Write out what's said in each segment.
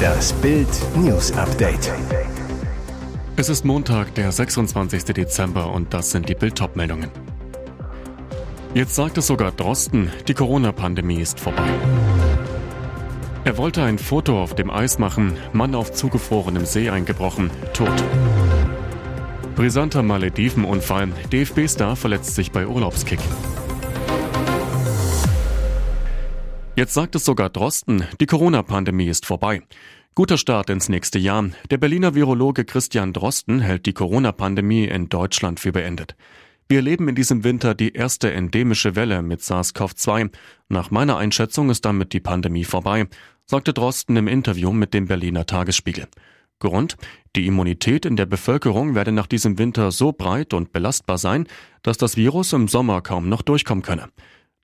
Das Bild News Update. Es ist Montag, der 26. Dezember und das sind die Bild meldungen Jetzt sagt es sogar Drosten, die Corona-Pandemie ist vorbei. Er wollte ein Foto auf dem Eis machen, Mann auf zugefrorenem See eingebrochen, tot. Brisanter Maledivenunfall, DFB-Star verletzt sich bei Urlaubskick. Jetzt sagt es sogar Drosten, die Corona-Pandemie ist vorbei. Guter Start ins nächste Jahr. Der Berliner Virologe Christian Drosten hält die Corona-Pandemie in Deutschland für beendet. Wir erleben in diesem Winter die erste endemische Welle mit SARS-CoV-2. Nach meiner Einschätzung ist damit die Pandemie vorbei, sagte Drosten im Interview mit dem Berliner Tagesspiegel. Grund? Die Immunität in der Bevölkerung werde nach diesem Winter so breit und belastbar sein, dass das Virus im Sommer kaum noch durchkommen könne.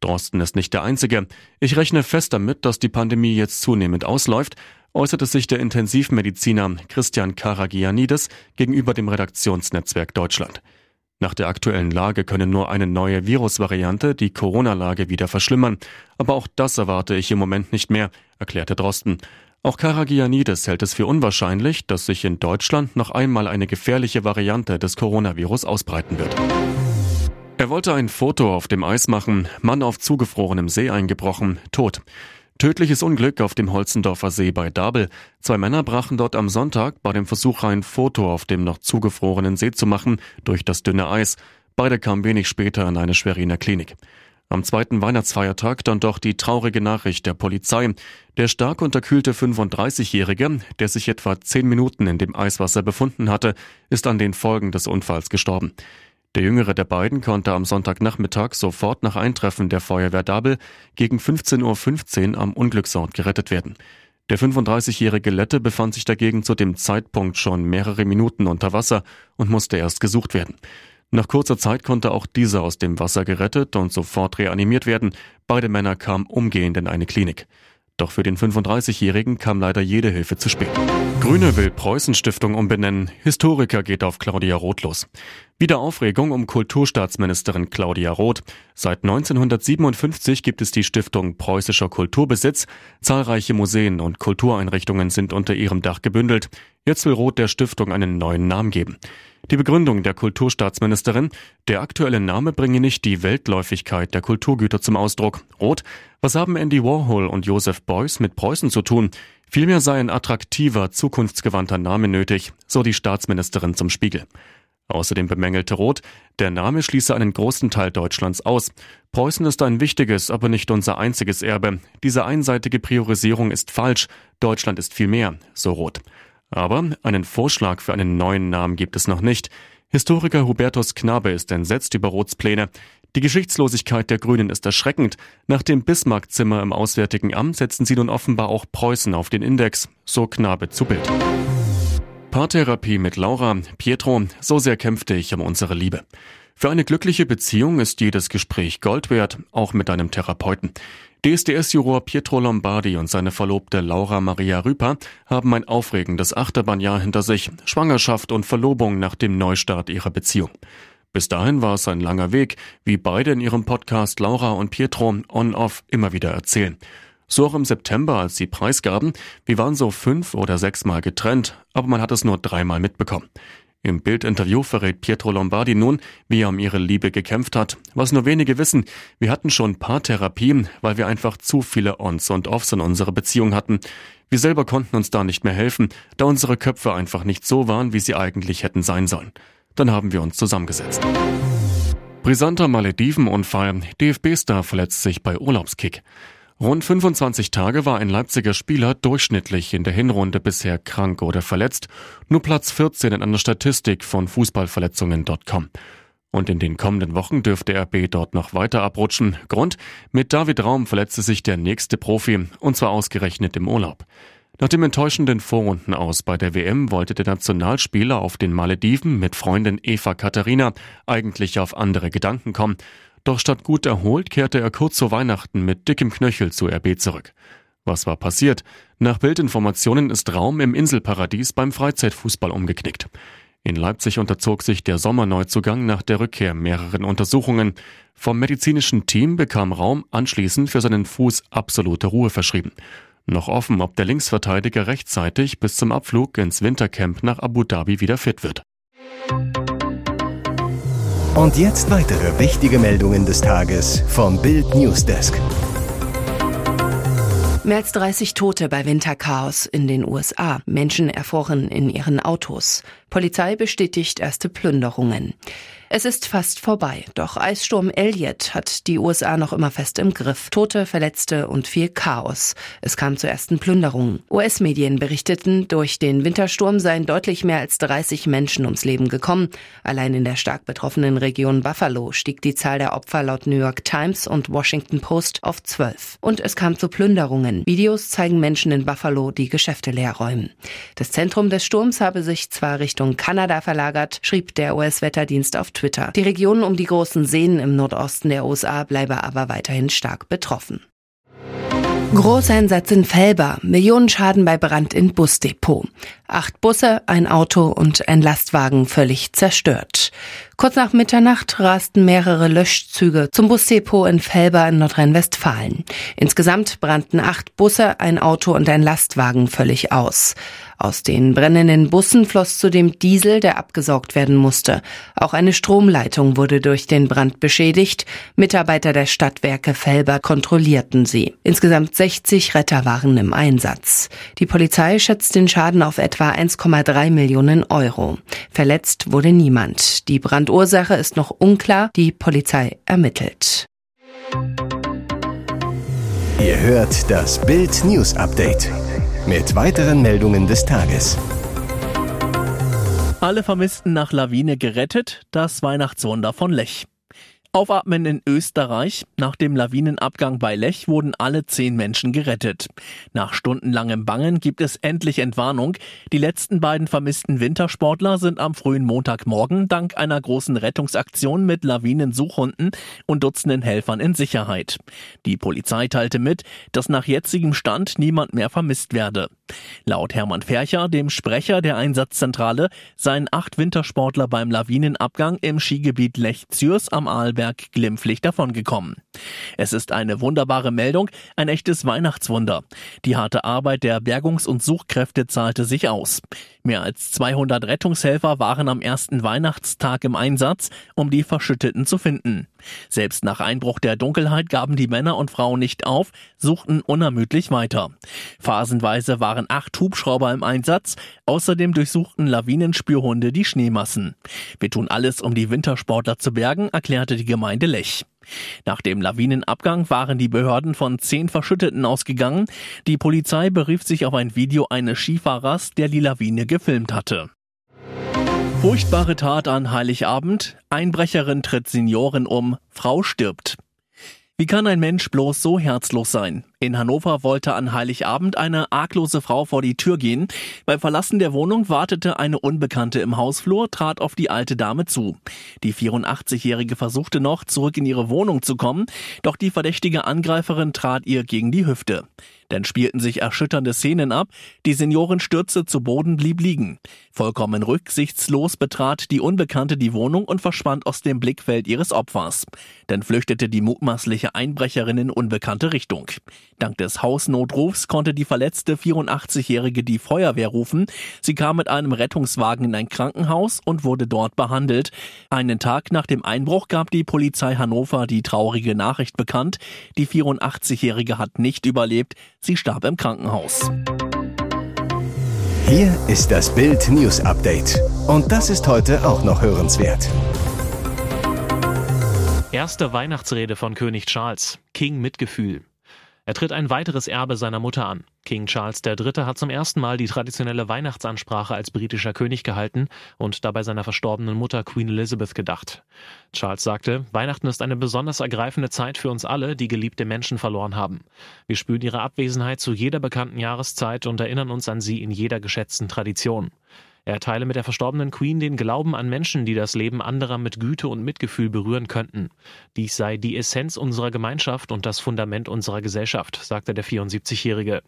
Drosten ist nicht der Einzige. Ich rechne fest damit, dass die Pandemie jetzt zunehmend ausläuft, äußerte sich der Intensivmediziner Christian Karagianidis gegenüber dem Redaktionsnetzwerk Deutschland. Nach der aktuellen Lage könne nur eine neue Virusvariante die Corona-Lage wieder verschlimmern. Aber auch das erwarte ich im Moment nicht mehr, erklärte Drosten. Auch Karagianidis hält es für unwahrscheinlich, dass sich in Deutschland noch einmal eine gefährliche Variante des Coronavirus ausbreiten wird. Er wollte ein Foto auf dem Eis machen, Mann auf zugefrorenem See eingebrochen, tot. Tödliches Unglück auf dem Holzendorfer See bei Dabel. Zwei Männer brachen dort am Sonntag bei dem Versuch ein Foto auf dem noch zugefrorenen See zu machen durch das dünne Eis. Beide kamen wenig später in eine Schweriner Klinik. Am zweiten Weihnachtsfeiertag dann doch die traurige Nachricht der Polizei. Der stark unterkühlte 35-Jährige, der sich etwa zehn Minuten in dem Eiswasser befunden hatte, ist an den Folgen des Unfalls gestorben. Der jüngere der beiden konnte am Sonntagnachmittag sofort nach Eintreffen der Feuerwehr Dabel gegen 15.15 Uhr am Unglücksort gerettet werden. Der 35-jährige Lette befand sich dagegen zu dem Zeitpunkt schon mehrere Minuten unter Wasser und musste erst gesucht werden. Nach kurzer Zeit konnte auch dieser aus dem Wasser gerettet und sofort reanimiert werden. Beide Männer kamen umgehend in eine Klinik. Doch für den 35-Jährigen kam leider jede Hilfe zu spät. Grüne will Preußen-Stiftung umbenennen. Historiker geht auf Claudia Roth los. Wieder Aufregung um Kulturstaatsministerin Claudia Roth. Seit 1957 gibt es die Stiftung Preußischer Kulturbesitz. Zahlreiche Museen und Kultureinrichtungen sind unter ihrem Dach gebündelt. Jetzt will Roth der Stiftung einen neuen Namen geben. Die Begründung der Kulturstaatsministerin, der aktuelle Name bringe nicht die Weltläufigkeit der Kulturgüter zum Ausdruck. Rot, was haben Andy Warhol und Joseph Beuys mit Preußen zu tun? Vielmehr sei ein attraktiver, zukunftsgewandter Name nötig, so die Staatsministerin zum Spiegel. Außerdem bemängelte Roth, der Name schließe einen großen Teil Deutschlands aus. Preußen ist ein wichtiges, aber nicht unser einziges Erbe. Diese einseitige Priorisierung ist falsch. Deutschland ist viel mehr, so Roth. Aber einen Vorschlag für einen neuen Namen gibt es noch nicht. Historiker Hubertus Knabe ist entsetzt über Roths Pläne. Die Geschichtslosigkeit der Grünen ist erschreckend. Nach dem Bismarck-Zimmer im Auswärtigen Amt setzen sie nun offenbar auch Preußen auf den Index. So Knabe zu Bild. Paartherapie mit Laura. Pietro, so sehr kämpfte ich um unsere Liebe. Für eine glückliche Beziehung ist jedes Gespräch Gold wert, auch mit einem Therapeuten. DSDS-Juror Pietro Lombardi und seine Verlobte Laura Maria Rüper haben ein aufregendes Achterbahnjahr hinter sich, Schwangerschaft und Verlobung nach dem Neustart ihrer Beziehung. Bis dahin war es ein langer Weg, wie beide in ihrem Podcast Laura und Pietro on-off immer wieder erzählen. So auch im September, als sie preisgaben, wir waren so fünf oder sechs Mal getrennt, aber man hat es nur dreimal mitbekommen. Im Bildinterview verrät Pietro Lombardi nun, wie er um ihre Liebe gekämpft hat. Was nur wenige wissen, wir hatten schon Paartherapien, weil wir einfach zu viele Ons und Offs in unserer Beziehung hatten. Wir selber konnten uns da nicht mehr helfen, da unsere Köpfe einfach nicht so waren, wie sie eigentlich hätten sein sollen. Dann haben wir uns zusammengesetzt. Brisanter Maledivenunfall. DFB-Star verletzt sich bei Urlaubskick. Rund 25 Tage war ein Leipziger Spieler durchschnittlich in der Hinrunde bisher krank oder verletzt, nur Platz 14 in einer Statistik von Fußballverletzungen.com. Und in den kommenden Wochen dürfte RB dort noch weiter abrutschen. Grund? Mit David Raum verletzte sich der nächste Profi, und zwar ausgerechnet im Urlaub. Nach dem enttäuschenden Vorrunden aus bei der WM wollte der Nationalspieler auf den Malediven mit Freundin Eva Katharina eigentlich auf andere Gedanken kommen. Doch statt gut erholt kehrte er kurz vor Weihnachten mit dickem Knöchel zu RB zurück. Was war passiert? Nach Bildinformationen ist Raum im Inselparadies beim Freizeitfußball umgeknickt. In Leipzig unterzog sich der Sommerneuzugang nach der Rückkehr mehreren Untersuchungen. Vom medizinischen Team bekam Raum anschließend für seinen Fuß absolute Ruhe verschrieben. Noch offen, ob der Linksverteidiger rechtzeitig bis zum Abflug ins Wintercamp nach Abu Dhabi wieder fit wird. Und jetzt weitere wichtige Meldungen des Tages vom Bild Newsdesk. Mehr als 30 Tote bei Winterchaos in den USA. Menschen erfroren in ihren Autos. Polizei bestätigt erste Plünderungen. Es ist fast vorbei, doch Eissturm Elliott hat die USA noch immer fest im Griff. Tote, Verletzte und viel Chaos. Es kam zu ersten Plünderungen. US-Medien berichteten, durch den Wintersturm seien deutlich mehr als 30 Menschen ums Leben gekommen. Allein in der stark betroffenen Region Buffalo stieg die Zahl der Opfer laut New York Times und Washington Post auf zwölf. Und es kam zu Plünderungen. Videos zeigen Menschen in Buffalo, die Geschäfte leerräumen. Das Zentrum des Sturms habe sich zwar Richtung Kanada verlagert, schrieb der US-Wetterdienst auf Twitter. Die Region um die großen Seen im Nordosten der USA bleibe aber weiterhin stark betroffen. Großeinsatz in Felber, Millionenschaden bei Brand in Busdepot. Acht Busse, ein Auto und ein Lastwagen völlig zerstört. Kurz nach Mitternacht rasten mehrere Löschzüge zum Busdepot in Felber in Nordrhein-Westfalen. Insgesamt brannten acht Busse, ein Auto und ein Lastwagen völlig aus. Aus den brennenden Bussen floss zudem Diesel, der abgesaugt werden musste. Auch eine Stromleitung wurde durch den Brand beschädigt. Mitarbeiter der Stadtwerke Felber kontrollierten sie. Insgesamt 60 Retter waren im Einsatz. Die Polizei schätzt den Schaden auf etwa 1,3 Millionen Euro. Verletzt wurde niemand. Die Brandursache ist noch unklar. Die Polizei ermittelt. Ihr hört das Bild News Update mit weiteren Meldungen des Tages. Alle Vermissten nach Lawine gerettet, das Weihnachtswunder von Lech. Aufatmen in Österreich. Nach dem Lawinenabgang bei Lech wurden alle zehn Menschen gerettet. Nach stundenlangem Bangen gibt es endlich Entwarnung. Die letzten beiden vermissten Wintersportler sind am frühen Montagmorgen dank einer großen Rettungsaktion mit Lawinensuchhunden und Dutzenden Helfern in Sicherheit. Die Polizei teilte mit, dass nach jetzigem Stand niemand mehr vermisst werde. Laut Hermann Fercher, dem Sprecher der Einsatzzentrale, seien acht Wintersportler beim Lawinenabgang im Skigebiet Lech-Zürs am Arlberg glimpflich davongekommen. Es ist eine wunderbare Meldung, ein echtes Weihnachtswunder. Die harte Arbeit der Bergungs- und Suchkräfte zahlte sich aus. Mehr als 200 Rettungshelfer waren am ersten Weihnachtstag im Einsatz, um die Verschütteten zu finden. Selbst nach Einbruch der Dunkelheit gaben die Männer und Frauen nicht auf, suchten unermüdlich weiter. Phasenweise waren acht Hubschrauber im Einsatz, außerdem durchsuchten Lawinenspürhunde die Schneemassen. Wir tun alles, um die Wintersportler zu bergen, erklärte die Gemeinde Lech. Nach dem Lawinenabgang waren die Behörden von zehn Verschütteten ausgegangen. Die Polizei berief sich auf ein Video eines Skifahrers, der die Lawine gefilmt hatte. Furchtbare Tat an Heiligabend. Einbrecherin tritt Senioren um. Frau stirbt. Wie kann ein Mensch bloß so herzlos sein? In Hannover wollte an Heiligabend eine arglose Frau vor die Tür gehen. Beim Verlassen der Wohnung wartete eine Unbekannte im Hausflur, trat auf die alte Dame zu. Die 84-Jährige versuchte noch, zurück in ihre Wohnung zu kommen, doch die verdächtige Angreiferin trat ihr gegen die Hüfte. Dann spielten sich erschütternde Szenen ab, die Seniorin stürzte zu Boden, blieb liegen. Vollkommen rücksichtslos betrat die Unbekannte die Wohnung und verschwand aus dem Blickfeld ihres Opfers. Dann flüchtete die mutmaßliche Einbrecherin in unbekannte Richtung. Dank des Hausnotrufs konnte die verletzte 84-Jährige die Feuerwehr rufen. Sie kam mit einem Rettungswagen in ein Krankenhaus und wurde dort behandelt. Einen Tag nach dem Einbruch gab die Polizei Hannover die traurige Nachricht bekannt. Die 84-Jährige hat nicht überlebt. Sie starb im Krankenhaus. Hier ist das Bild News Update. Und das ist heute auch noch hörenswert. Erste Weihnachtsrede von König Charles. King Mitgefühl. Er tritt ein weiteres Erbe seiner Mutter an. King Charles III. hat zum ersten Mal die traditionelle Weihnachtsansprache als britischer König gehalten und dabei seiner verstorbenen Mutter Queen Elizabeth gedacht. Charles sagte, Weihnachten ist eine besonders ergreifende Zeit für uns alle, die geliebte Menschen verloren haben. Wir spüren ihre Abwesenheit zu jeder bekannten Jahreszeit und erinnern uns an sie in jeder geschätzten Tradition. Er teile mit der verstorbenen Queen den Glauben an Menschen, die das Leben anderer mit Güte und Mitgefühl berühren könnten. Dies sei die Essenz unserer Gemeinschaft und das Fundament unserer Gesellschaft, sagte der 74-Jährige.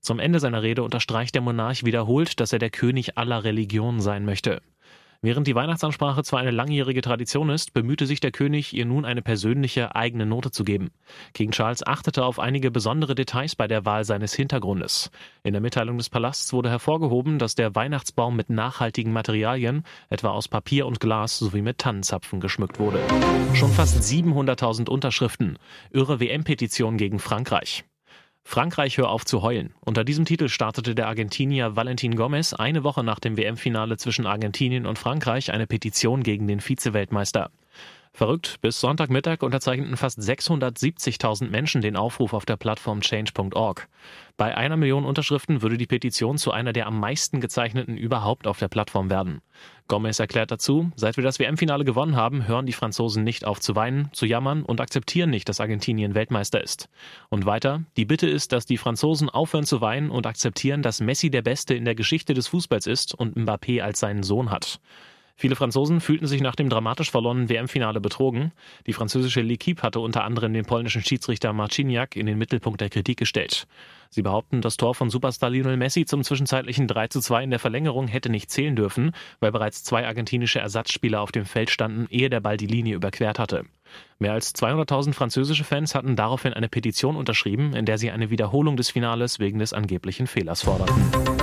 Zum Ende seiner Rede unterstreicht der Monarch wiederholt, dass er der König aller Religionen sein möchte. Während die Weihnachtsansprache zwar eine langjährige Tradition ist, bemühte sich der König, ihr nun eine persönliche eigene Note zu geben. King Charles achtete auf einige besondere Details bei der Wahl seines Hintergrundes. In der Mitteilung des Palasts wurde hervorgehoben, dass der Weihnachtsbaum mit nachhaltigen Materialien, etwa aus Papier und Glas sowie mit Tannenzapfen geschmückt wurde. Schon fast 700.000 Unterschriften. Irre WM-Petition gegen Frankreich. Frankreich hör auf zu heulen. Unter diesem Titel startete der Argentinier Valentin Gomez eine Woche nach dem WM-Finale zwischen Argentinien und Frankreich eine Petition gegen den Vize-Weltmeister. Verrückt, bis Sonntagmittag unterzeichneten fast 670.000 Menschen den Aufruf auf der Plattform change.org. Bei einer Million Unterschriften würde die Petition zu einer der am meisten gezeichneten überhaupt auf der Plattform werden. Gomez erklärt dazu, seit wir das WM-Finale gewonnen haben, hören die Franzosen nicht auf zu weinen, zu jammern und akzeptieren nicht, dass Argentinien Weltmeister ist. Und weiter, die Bitte ist, dass die Franzosen aufhören zu weinen und akzeptieren, dass Messi der Beste in der Geschichte des Fußballs ist und Mbappé als seinen Sohn hat. Viele Franzosen fühlten sich nach dem dramatisch verlorenen WM-Finale betrogen. Die französische L'Equipe hatte unter anderem den polnischen Schiedsrichter Marciniak in den Mittelpunkt der Kritik gestellt. Sie behaupten, das Tor von Superstar Lionel Messi zum zwischenzeitlichen 3 zu 2 in der Verlängerung hätte nicht zählen dürfen, weil bereits zwei argentinische Ersatzspieler auf dem Feld standen, ehe der Ball die Linie überquert hatte. Mehr als 200.000 französische Fans hatten daraufhin eine Petition unterschrieben, in der sie eine Wiederholung des Finales wegen des angeblichen Fehlers forderten.